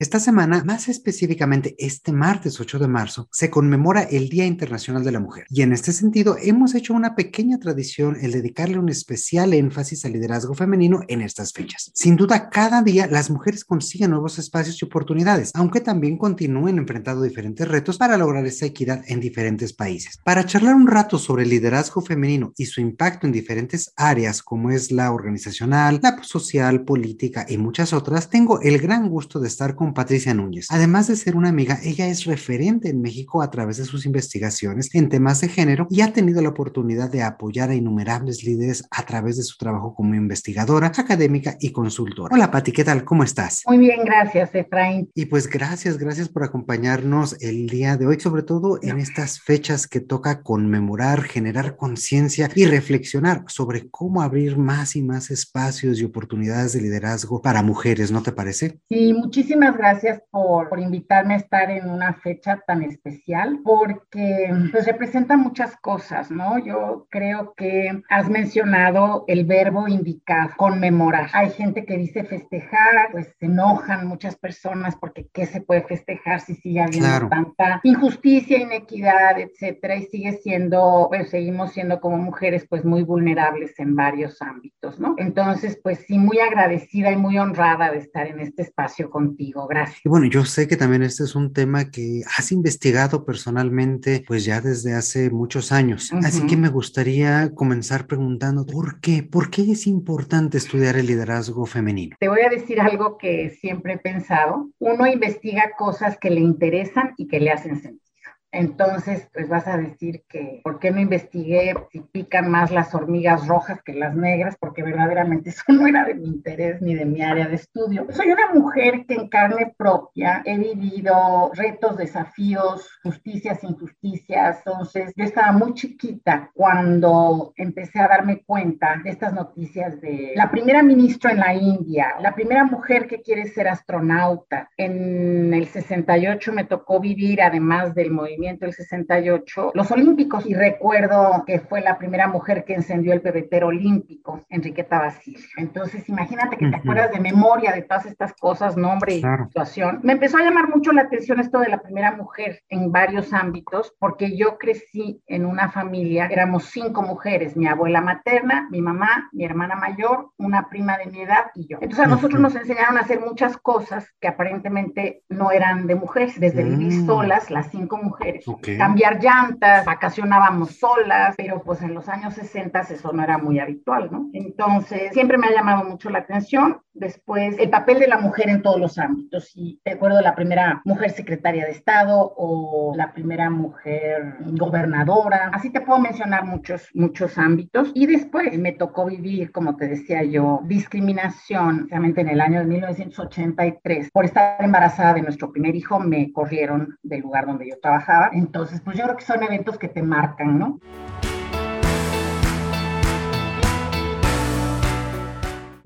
Esta semana, más específicamente este martes 8 de marzo, se conmemora el Día Internacional de la Mujer. Y en este sentido, hemos hecho una pequeña tradición el dedicarle un especial énfasis al liderazgo femenino en estas fechas. Sin duda, cada día las mujeres consiguen nuevos espacios y oportunidades, aunque también continúen enfrentando diferentes retos para lograr esa equidad en diferentes países. Para charlar un rato sobre el liderazgo femenino y su impacto en diferentes áreas como es la organizacional, la social, política y muchas otras, tengo el gran gusto de estar con Patricia Núñez. Además de ser una amiga, ella es referente en México a través de sus investigaciones en temas de género y ha tenido la oportunidad de apoyar a innumerables líderes a través de su trabajo como investigadora, académica y consultora. Hola Pati, ¿qué tal? ¿Cómo estás? Muy bien, gracias Efraín. Y pues gracias, gracias por acompañarnos el día de hoy, sobre todo en estas fechas que toca conmemorar, generar conciencia y reflexionar sobre cómo abrir más y más espacios y oportunidades de liderazgo para mujeres, ¿no te parece? Sí, muchísimas gracias por, por, invitarme a estar en una fecha tan especial, porque pues representa muchas cosas, ¿no? Yo creo que has mencionado el verbo indicar, conmemorar. Hay gente que dice festejar, pues se enojan muchas personas porque ¿qué se puede festejar si sigue habiendo tanta injusticia, inequidad, etcétera? Y sigue siendo, pues seguimos siendo como mujeres pues muy vulnerables en varios ámbitos, ¿no? Entonces, pues sí, muy agradecida y muy honrada de estar en este espacio contigo gracias. Y bueno, yo sé que también este es un tema que has investigado personalmente, pues ya desde hace muchos años. Así que me gustaría comenzar preguntando, ¿por qué? ¿Por qué es importante estudiar el liderazgo femenino? Te voy a decir algo que siempre he pensado. Uno investiga cosas que le interesan y que le hacen sentido. Entonces, pues vas a decir que, ¿por qué no investigué si pican más las hormigas rojas que las negras? Porque verdaderamente eso no era de mi interés ni de mi área de estudio. Soy una mujer que en carne propia he vivido retos, desafíos, justicias, injusticias. Entonces, yo estaba muy chiquita cuando empecé a darme cuenta de estas noticias de la primera ministra en la India, la primera mujer que quiere ser astronauta. En el 68 me tocó vivir, además del movimiento el 68, los Olímpicos, y recuerdo que fue la primera mujer que encendió el pebetero olímpico, Enriqueta Basile. Entonces, imagínate que te acuerdas de memoria de todas estas cosas, nombre y situación. Me empezó a llamar mucho la atención esto de la primera mujer en varios ámbitos, porque yo crecí en una familia, éramos cinco mujeres, mi abuela materna, mi mamá, mi hermana mayor, una prima de mi edad y yo. Entonces, a nosotros nos enseñaron a hacer muchas cosas que aparentemente no eran de mujeres, desde vivir mm. solas, las cinco mujeres cambiar llantas, vacacionábamos solas, pero pues en los años 60 eso no era muy habitual, ¿no? Entonces, siempre me ha llamado mucho la atención. Después, el papel de la mujer en todos los ámbitos. Y recuerdo la primera mujer secretaria de Estado o la primera mujer gobernadora. Así te puedo mencionar muchos, muchos ámbitos. Y después me tocó vivir, como te decía yo, discriminación, realmente en el año de 1983. Por estar embarazada de nuestro primer hijo, me corrieron del lugar donde yo trabajaba entonces, pues yo creo que son eventos que te marcan, ¿no?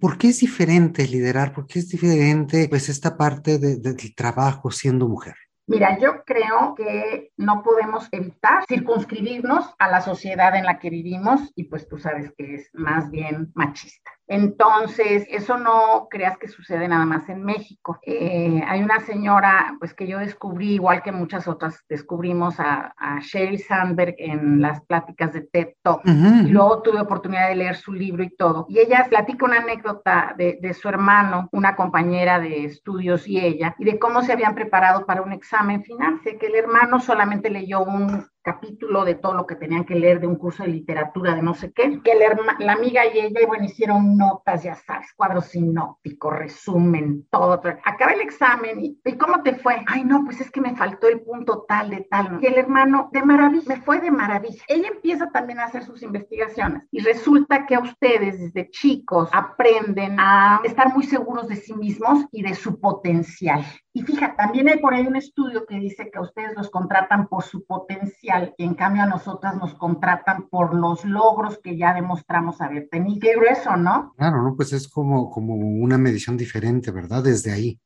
¿Por qué es diferente liderar? ¿Por qué es diferente pues esta parte del trabajo siendo mujer? Mira, yo creo que no podemos evitar circunscribirnos a la sociedad en la que vivimos y pues tú sabes que es más bien machista. Entonces, eso no creas que sucede nada más en México. Eh, hay una señora, pues que yo descubrí, igual que muchas otras, descubrimos a, a Sheryl Sandberg en las pláticas de TED Talk. y luego tuve oportunidad de leer su libro y todo. Y ella platica una anécdota de, de su hermano, una compañera de estudios y ella, y de cómo se habían preparado para un examen final. Sé que el hermano solamente leyó un capítulo de todo lo que tenían que leer de un curso de literatura de no sé qué, que la, amiga y ella, bueno, hicieron notas, ya sabes, cuadros sinópticos, resumen, todo. Acaba el examen y, y, ¿cómo te fue? Ay, no, pues es que me faltó el punto tal de tal. Y el hermano, de maravilla, me fue de maravilla. Ella empieza también a hacer sus investigaciones y resulta que a ustedes desde chicos aprenden a estar muy seguros de sí mismos y de su potencial. Y fíjate, también hay por ahí un estudio que dice que a ustedes los contratan por su potencial y en cambio a nosotras nos contratan por los logros que ya demostramos haber tenido. Qué grueso, ¿no? Claro, ¿no? Pues es como, como una medición diferente, ¿verdad? Desde ahí.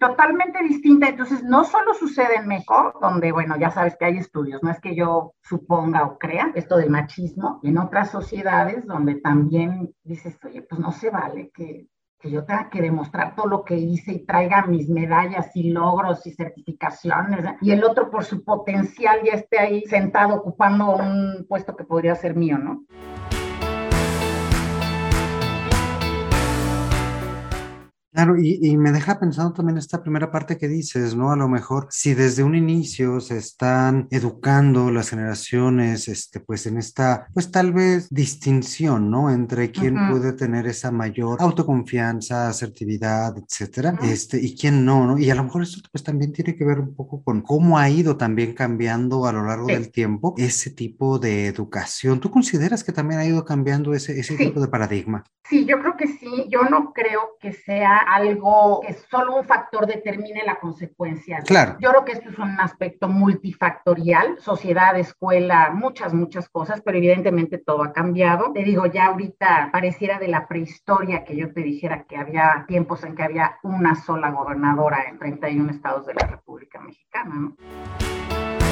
Totalmente distinta. Entonces, no solo sucede en México, donde, bueno, ya sabes que hay estudios, no es que yo suponga o crea esto del machismo, en otras sociedades donde también dices, oye, pues no se vale que que yo tenga que demostrar todo lo que hice y traiga mis medallas y logros y certificaciones, y el otro por su potencial ya esté ahí sentado ocupando un puesto que podría ser mío, ¿no? Claro, y, me deja pensando también esta primera parte que dices, ¿no? A lo mejor si desde un inicio se están educando las generaciones, este, pues en esta, pues tal vez distinción, ¿no? Entre quién puede tener esa mayor autoconfianza, asertividad, etcétera, este, y quién no, ¿no? Y a lo mejor esto pues también tiene que ver un poco con cómo ha ido también cambiando a lo largo del tiempo ese tipo de educación. ¿Tú consideras que también ha ido cambiando ese, ese tipo de paradigma? Sí, yo creo que sí. Yo no creo que sea algo que solo un factor determine la consecuencia. Claro. Yo creo que esto es un aspecto multifactorial, sociedad, escuela, muchas, muchas cosas, pero evidentemente todo ha cambiado. Te digo, ya ahorita pareciera de la prehistoria que yo te dijera que había tiempos en que había una sola gobernadora en 31 estados de la República Mexicana, ¿no?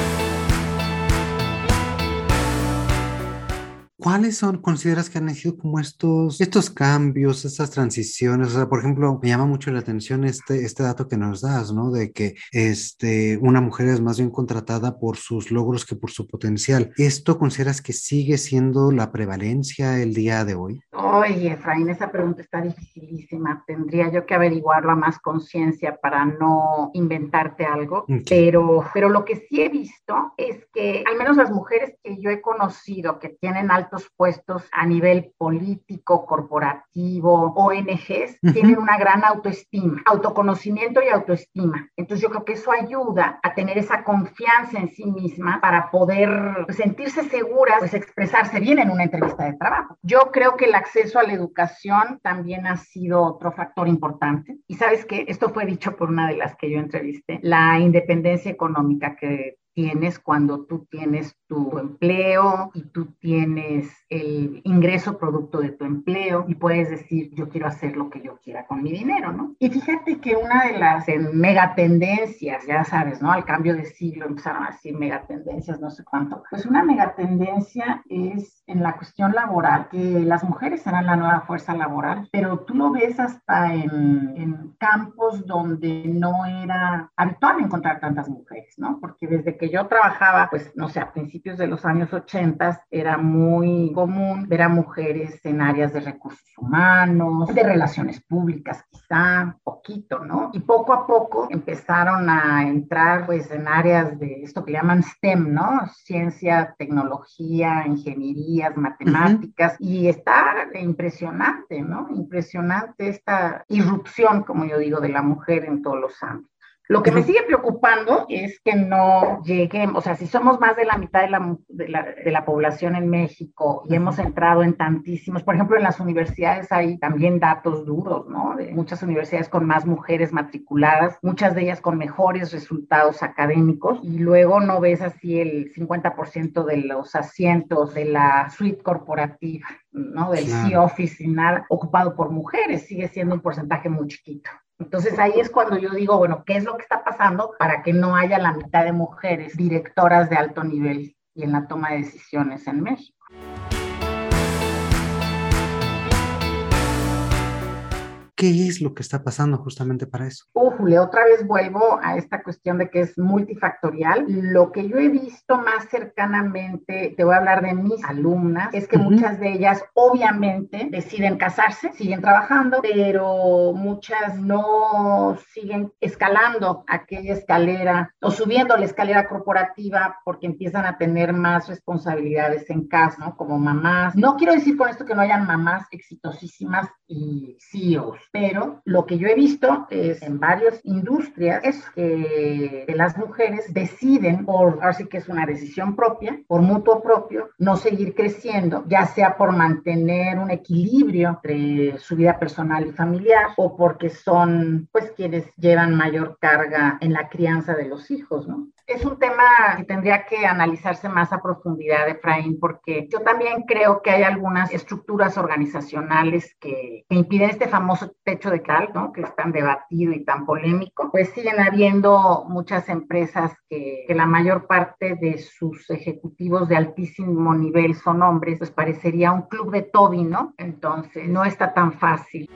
¿Cuáles son, consideras que han sido como estos, estos cambios, estas transiciones? O sea, por ejemplo, me llama mucho la atención este, este dato que nos das, ¿no? De que este, una mujer es más bien contratada por sus logros que por su potencial. ¿Esto consideras que sigue siendo la prevalencia el día de hoy? Oye, Efraín, esa pregunta está dificilísima. Tendría yo que averiguarlo a más conciencia para no inventarte algo. Pero, pero lo que sí he visto es que al menos las mujeres que yo he conocido que tienen altos puestos a nivel político, corporativo, ONGs, tienen una gran autoestima, autoconocimiento y autoestima. Entonces yo creo que eso ayuda a tener esa confianza en sí misma para poder sentirse seguras, pues expresarse bien en una entrevista de trabajo. Yo creo que el acceso a la educación también ha sido otro factor importante. Y sabes que esto fue dicho por una de las que yo entrevisté, la independencia económica que tienes cuando tú tienes tu empleo y tú tienes el ingreso producto de tu empleo y puedes decir, yo quiero hacer lo que yo quiera con mi dinero, ¿no? Y fíjate que una de las megatendencias, ya sabes, ¿no? Al cambio de siglo empezaron a decir megatendencias, no sé cuánto. Pues una megatendencia es en la cuestión laboral, que las mujeres serán la nueva fuerza laboral, pero tú lo ves hasta en, en campos donde no era habitual encontrar tantas mujeres, ¿no? Porque desde que yo trabajaba, pues, no sé, a principios de los años 80 era muy común ver a mujeres en áreas de recursos humanos, de relaciones públicas quizá, poquito, ¿no? Y poco a poco empezaron a entrar pues en áreas de esto que llaman STEM, ¿no? Ciencia, tecnología, matemáticas, y está impresionante, ¿no? Impresionante esta irrupción, como yo digo, de la mujer en todos los ámbitos. Lo que me sigue preocupando es que no lleguemos, o sea, si somos más de la mitad de la, de la, población en México y hemos entrado en tantísimos, por ejemplo, en las universidades hay también datos duros, ¿no? De muchas universidades con más mujeres matriculadas, muchas de ellas con mejores resultados académicos, y luego no ves así el 50% de los asientos de la suite corporativa, ¿no? Del C-Office y nada, ocupado por mujeres, sigue siendo un porcentaje muy chiquito. Entonces ahí es cuando yo digo, bueno, ¿qué es lo que está pasando para que no haya la mitad de mujeres directoras de alto nivel y en la toma de decisiones en México? ¿Qué es lo que está pasando justamente para eso? Uh, Julio, otra vez vuelvo a esta cuestión de que es multifactorial. Lo que yo he visto más cercanamente, te voy a hablar de mis alumnas, es que muchas de ellas obviamente deciden casarse, siguen trabajando, pero muchas no siguen escalando aquella escalera o subiendo la escalera corporativa porque empiezan a tener más responsabilidades en casa, ¿no? Como mamás. No quiero decir con esto que no hayan mamás exitosísimas y CEOs, pero lo que yo he visto es en varias industrias es que, las mujeres deciden por, ahora sí que es una decisión propia, por mutuo propio, no seguir creciendo, ya sea por mantener un equilibrio entre su vida personal y familiar o porque son pues quienes llevan mayor carga en la crianza de los hijos, ¿no? Es un tema que tendría que analizarse más a profundidad, Efraín, porque yo también creo que hay algunas estructuras organizacionales que, impiden este famoso techo de cal, ¿no? que es tan debatido y tan polémico. Pues siguen habiendo muchas empresas que, que la mayor parte de sus ejecutivos de altísimo nivel son hombres, pues parecería un club de Toby, ¿no? Entonces, no está tan fácil.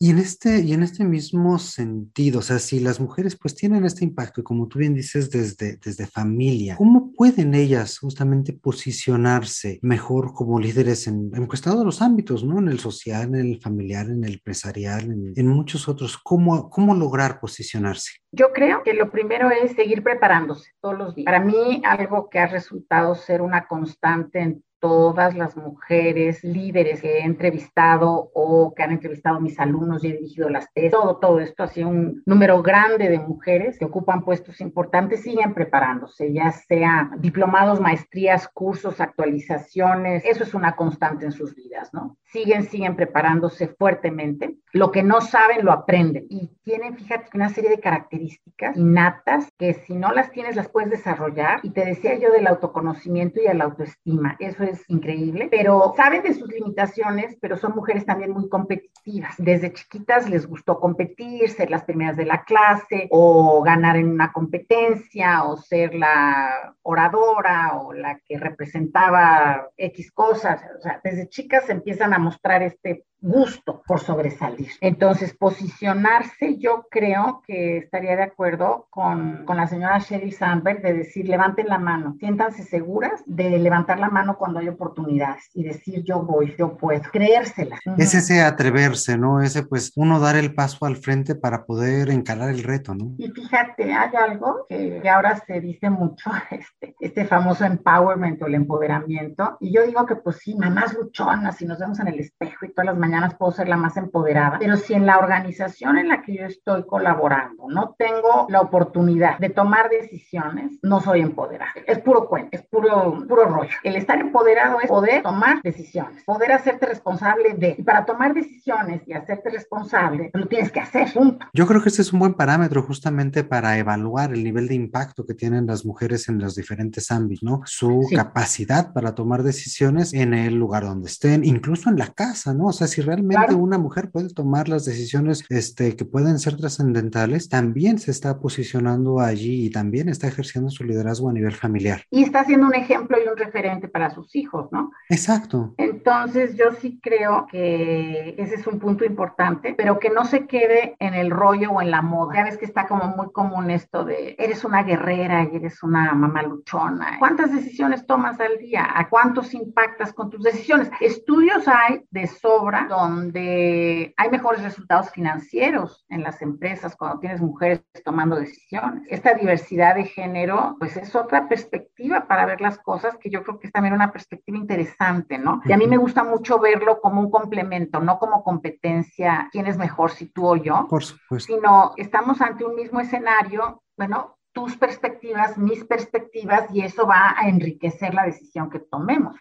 Y en este, y en este mismo sentido, o sea, si las mujeres pues tienen este impacto, como tú bien dices, desde, desde familia, ¿cómo pueden ellas justamente posicionarse mejor como líderes en, en todos los ámbitos, ¿no? En el social, en el familiar, en el empresarial, en, en muchos otros. ¿Cómo, ¿Cómo lograr posicionarse? Yo creo que lo primero es seguir preparándose todos los días. Para mí, algo que ha resultado ser una constante en todas las mujeres líderes que he entrevistado o que han entrevistado mis alumnos y he dirigido las tesis, todo, todo esto, así un número grande de mujeres que ocupan puestos importantes, siguen preparándose, ya sea diplomados, maestrías, cursos, actualizaciones, eso es una constante en sus vidas, ¿no? Siguen, siguen preparándose fuertemente. Lo que no saben, lo aprenden y tienen, fíjate, una serie de características innatas que si no las tienes, las puedes desarrollar. Y te decía yo del autoconocimiento y de la autoestima, eso es increíble, pero saben de sus limitaciones, pero son mujeres también muy competitivas. Desde chiquitas les gustó competir, ser las primeras de la clase o ganar en una competencia o ser la oradora o la que representaba X cosas. O sea, desde chicas empiezan a mostrar este gusto por sobresalir. Entonces, posicionarse, yo creo que estaría de acuerdo con, con la señora Sherry Sandberg de decir, levanten la mano, siéntanse seguras de levantar la mano cuando hay oportunidades y decir, yo voy, yo puedo, creérsela. Es ese atreverse, ¿no? Ese, pues, uno dar el paso al frente para poder encarar el reto, ¿no? Y fíjate, hay algo que, ahora se dice mucho, este, este famoso empowerment o el empoderamiento, y yo digo que, pues sí, mamás luchonas, si nos vemos en el espejo y todas las mañanas puedo ser la más empoderada, pero si en la organización en la que yo estoy colaborando no tengo la oportunidad de tomar decisiones, no soy empoderada. Es puro cuento, es puro, puro rollo. El estar empoderado es poder tomar decisiones, poder hacerte responsable de. Y para tomar decisiones y hacerte responsable, lo tienes que hacer, punto. Yo creo que este es un buen parámetro justamente para evaluar el nivel de impacto que tienen las mujeres en los diferentes ámbitos, ¿no? Su capacidad para tomar decisiones en el lugar donde estén, incluso en la casa, ¿no? O sea, si si realmente una mujer puede tomar las decisiones este, que pueden ser trascendentales, también se está posicionando allí y también está ejerciendo su liderazgo a nivel familiar. Y está siendo un ejemplo y un referente para sus hijos, ¿no? Exacto. Entonces yo sí creo que ese es un punto importante, pero que no se quede en el rollo o en la moda. Ya ves que está como muy común esto de eres una guerrera y eres una mamá luchona. ¿Cuántas decisiones tomas al día? ¿A cuántos impactas con tus decisiones? Estudios hay de sobra donde hay mejores resultados financieros en las empresas cuando tienes mujeres tomando decisiones. Esta diversidad de género, pues es otra perspectiva para ver las cosas que yo creo que es también una perspectiva interesante, ¿no? Y a mí me gusta mucho verlo como un complemento, no como competencia, quién es mejor, si tú o yo, Por supuesto. sino estamos ante un mismo escenario, bueno, tus perspectivas, mis perspectivas, y eso va a enriquecer la decisión que tomemos.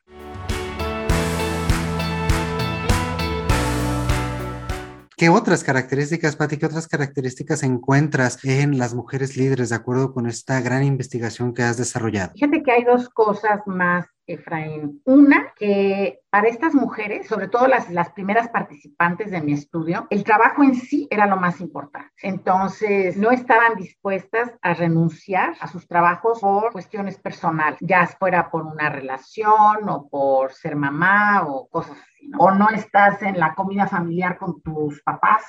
¿Qué otras características, Pati, qué otras características encuentras en las mujeres líderes de acuerdo con esta gran investigación que has desarrollado? Fíjate que hay dos cosas más Efraín. Una, que para estas mujeres, sobre todo las, las primeras participantes de mi estudio, el trabajo en sí era lo más importante. Entonces, no estaban dispuestas a renunciar a sus trabajos por cuestiones personales, ya fuera por una relación o por ser mamá o cosas así. O no estás en la comida familiar con tus papás,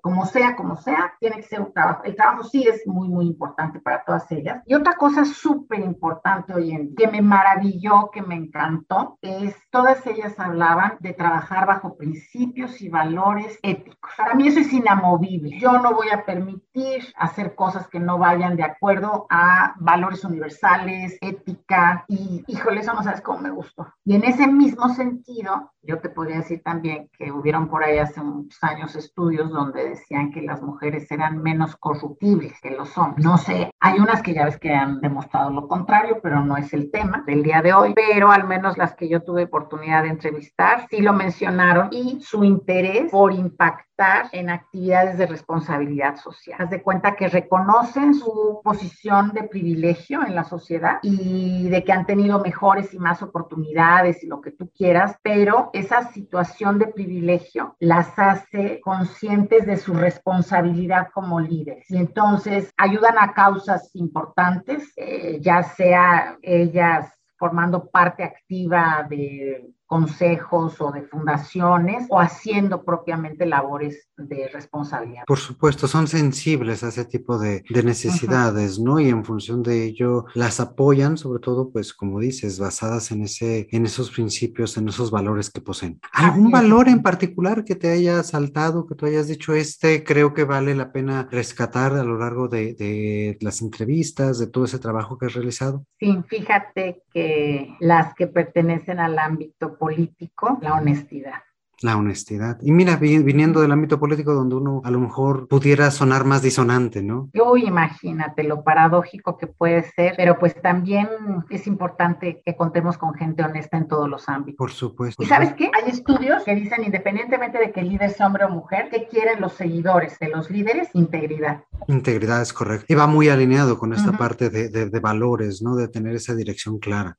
como sea, como sea, tiene que ser un trabajo. El trabajo sí es muy, muy importante para todas ellas. Y otra cosa súper importante hoy en que me maravilló, que me encantó, es todas ellas hablaban de trabajar bajo principios y valores éticos. Para mí eso es inamovible. Yo no voy a permitir hacer cosas que no vayan de acuerdo a valores universales, ética y, híjole, eso no sabes cómo me gustó. Y en ese mismo sentido, yo te podría decir también que hubieron por ahí hace muchos años estudios donde decían que las mujeres eran menos corruptibles que los hombres. No sé, hay unas que ya ves que han demostrado lo contrario, pero no es el tema del día de hoy, al menos las que yo tuve oportunidad de entrevistar sí lo mencionaron y su interés por impactar en actividades de responsabilidad social. Haz de cuenta que reconocen su posición de privilegio en la sociedad y de que han tenido mejores y más oportunidades y lo que tú quieras, pero esa situación de privilegio las hace conscientes de su responsabilidad como líderes. Y entonces ayudan a causas importantes, eh, ya sea ellas formando parte activa de consejos o de fundaciones o haciendo propiamente labores de responsabilidad. Por supuesto, son sensibles a ese tipo de, necesidades, ¿no? Y en función de ello las apoyan, sobre todo, pues como dices, basadas en, ese, en esos principios, en esos valores que poseen. ¿Algún valor en particular que te haya saltado, que tú hayas dicho, este creo que vale la pena rescatar a lo largo de, de las entrevistas, de todo ese trabajo que has realizado? Sí, fíjate que las que pertenecen al ámbito político, la honestidad. La honestidad. Y mira, viniendo del ámbito político donde uno a lo mejor pudiera sonar más disonante, ¿no? Uy, imagínate lo paradójico que puede ser, pero pues también es importante que contemos con gente honesta en todos los ámbitos. Por supuesto. ¿Y sabes qué? Hay estudios que dicen, independientemente de que el líder sea hombre o mujer, ¿qué quieren los seguidores de los líderes? Integridad. Integridad es correcto. Y va muy alineado con esta parte de, de valores, ¿no? De tener esa dirección clara.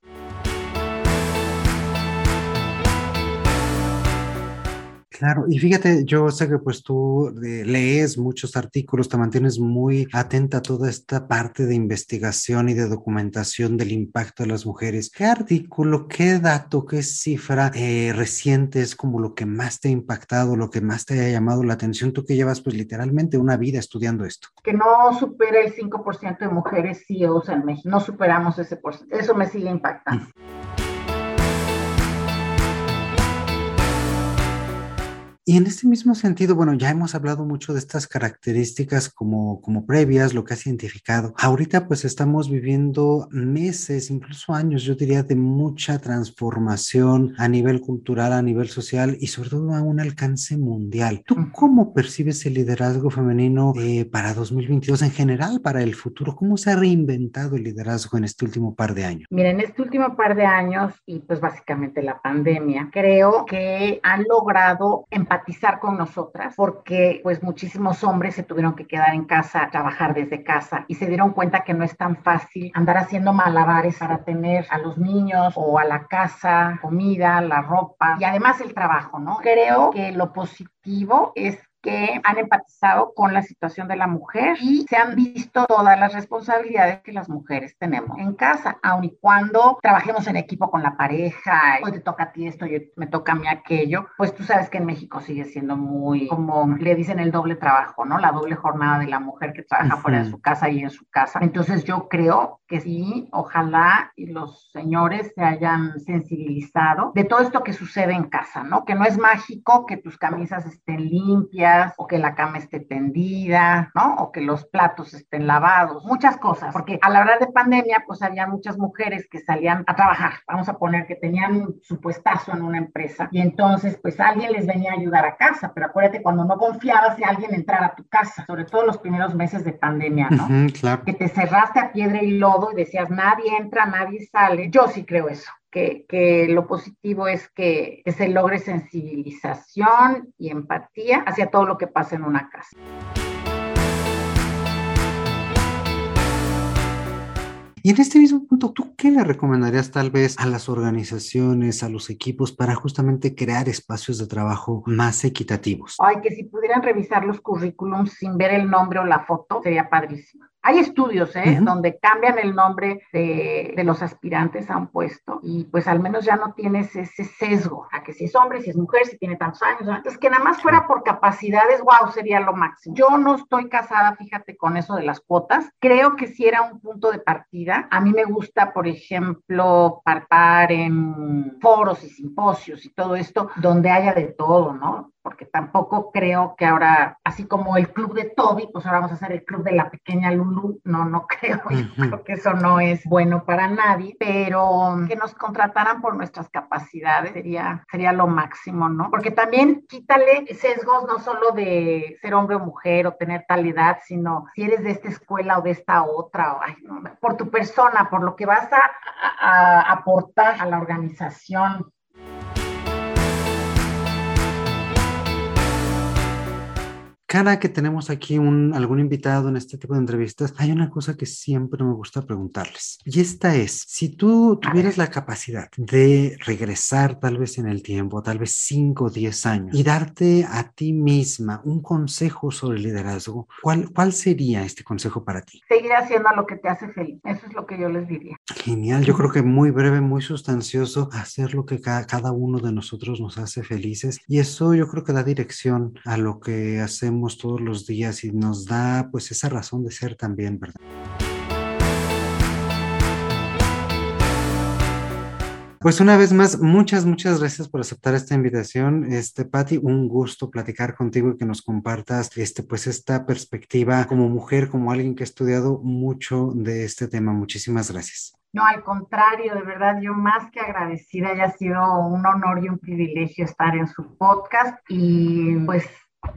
Claro, y fíjate, yo sé que pues tú eh, lees muchos artículos, te mantienes muy atenta a toda esta parte de investigación y de documentación del impacto de las mujeres. ¿Qué artículo, qué dato, qué cifra eh, reciente es como lo que más te ha impactado, lo que más te ha llamado la atención? Tú que llevas pues literalmente una vida estudiando esto. Que no supera el 5% de mujeres CEOs en México, no superamos ese porcentaje. Eso me sigue impactando. Y en este mismo sentido, bueno, ya hemos hablado mucho de estas características como, como previas, lo que has identificado. Ahorita pues estamos viviendo meses, incluso años, yo diría, de mucha transformación a nivel cultural, a nivel social y sobre todo a un alcance mundial. ¿Tú cómo percibes el liderazgo femenino eh, para 2022 en general, para el futuro? ¿Cómo se ha reinventado el liderazgo en este último par de años? Mira, en este último par de años y pues básicamente la pandemia, creo que han logrado empezar con nosotras porque pues muchísimos hombres se tuvieron que quedar en casa, trabajar desde casa y se dieron cuenta que no es tan fácil andar haciendo malabares para tener a los niños o a la casa, comida, la ropa y además el trabajo, ¿no? Creo que lo positivo es que han empatizado con la situación de la mujer y se han visto todas las responsabilidades que las mujeres tenemos en casa, aun y cuando trabajemos en equipo con la pareja, hoy te toca a ti esto, yo, me toca a mí aquello, pues tú sabes que en México sigue siendo muy, como le dicen, el doble trabajo, ¿no? La doble jornada de la mujer que trabaja fuera de su casa y en su casa. Entonces yo creo que sí, ojalá y los señores se hayan sensibilizado de todo esto que sucede en casa, ¿no? Que no es mágico que tus camisas estén limpias, o que la cama esté tendida, ¿no? O que los platos estén lavados, muchas cosas, porque a la hora de pandemia, pues había muchas mujeres que salían a trabajar, vamos a poner que tenían su puestazo en una empresa y entonces pues alguien les venía a ayudar a casa, pero acuérdate cuando no confiabas si alguien entrara a tu casa, sobre todo los primeros meses de pandemia, ¿no? claro. Que te cerraste a piedra y lodo y decías nadie entra, nadie sale. Yo sí creo eso que, lo positivo es que, se logre sensibilización y empatía hacia todo lo que pasa en una casa. Y en este mismo punto, ¿tú qué le recomendarías tal vez a las organizaciones, a los equipos para justamente crear espacios de trabajo más equitativos? Ay, que si pudieran revisar los currículums sin ver el nombre o la foto, sería padrísimo. Hay estudios ¿eh? donde cambian el nombre de, los aspirantes a un puesto y pues al menos ya no tienes ese sesgo a que si es hombre, si es mujer, si tiene tantos años. Entonces que nada más fuera por capacidades, wow, sería lo máximo. Yo no estoy casada, fíjate, con eso de las cuotas. Creo que si era un punto de partida. A mí me gusta, por ejemplo, parpar en foros y simposios y todo esto donde haya de todo, ¿no? Porque tampoco creo que ahora, así como el club de Toby, pues ahora vamos a hacer el club de la pequeña Lulu, no, no creo, creo que eso no es bueno para nadie, pero que nos contrataran por nuestras capacidades sería, sería lo máximo, ¿no? Porque también quítale sesgos no solo de ser hombre o mujer o tener tal edad, sino si eres de esta escuela o de esta otra, por tu persona, por lo que vas a aportar a la organización, cada que tenemos aquí un, algún invitado en este tipo de entrevistas, hay una cosa que siempre me gusta preguntarles. Y esta es, si tú tuvieras la capacidad de regresar tal vez en el tiempo, tal vez 5 o 10 años, y darte a ti misma un consejo sobre liderazgo, ¿cuál, ¿cuál sería este consejo para ti? Seguir haciendo lo que te hace feliz. Eso es lo que yo les diría. Genial. Yo creo que muy breve, muy sustancioso, hacer lo que cada, cada uno de nosotros nos hace felices. Y eso yo creo que da dirección a lo que hacemos todos los días y nos da pues esa razón de ser también, ¿verdad? Pues una vez más, muchas, muchas gracias por aceptar esta invitación. Este, Patti, un gusto platicar contigo y que nos compartas este, pues esta perspectiva como mujer, como alguien que ha estudiado mucho de este tema. Muchísimas gracias. No, al contrario, de verdad, yo más que agradecida, haya sido un honor y un privilegio estar en su podcast y pues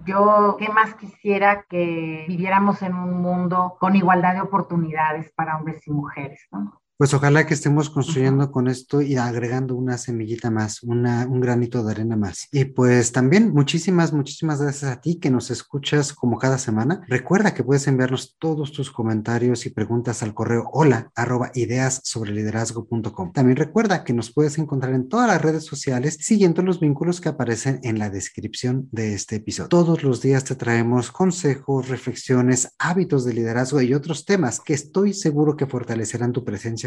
yo, ¿qué más quisiera que viviéramos en un mundo con igualdad de oportunidades para hombres y mujeres? ¿no? Pues ojalá que estemos construyendo con esto y agregando una semillita más, una, un granito de arena más. Y pues también muchísimas, muchísimas gracias a ti que nos escuchas como cada semana. Recuerda que puedes enviarnos todos tus comentarios y preguntas al correo hola arroba ideas sobre liderazgo.com. También recuerda que nos puedes encontrar en todas las redes sociales siguiendo los vínculos que aparecen en la descripción de este episodio. Todos los días te traemos consejos, reflexiones, hábitos de liderazgo y otros temas que estoy seguro que fortalecerán tu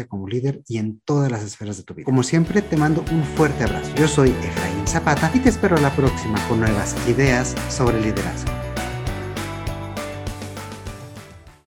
como líder y en todas las esferas de tu vida. Como siempre, te mando un fuerte abrazo. Yo soy Efraín Zapata y te espero la próxima con nuevas ideas sobre liderazgo.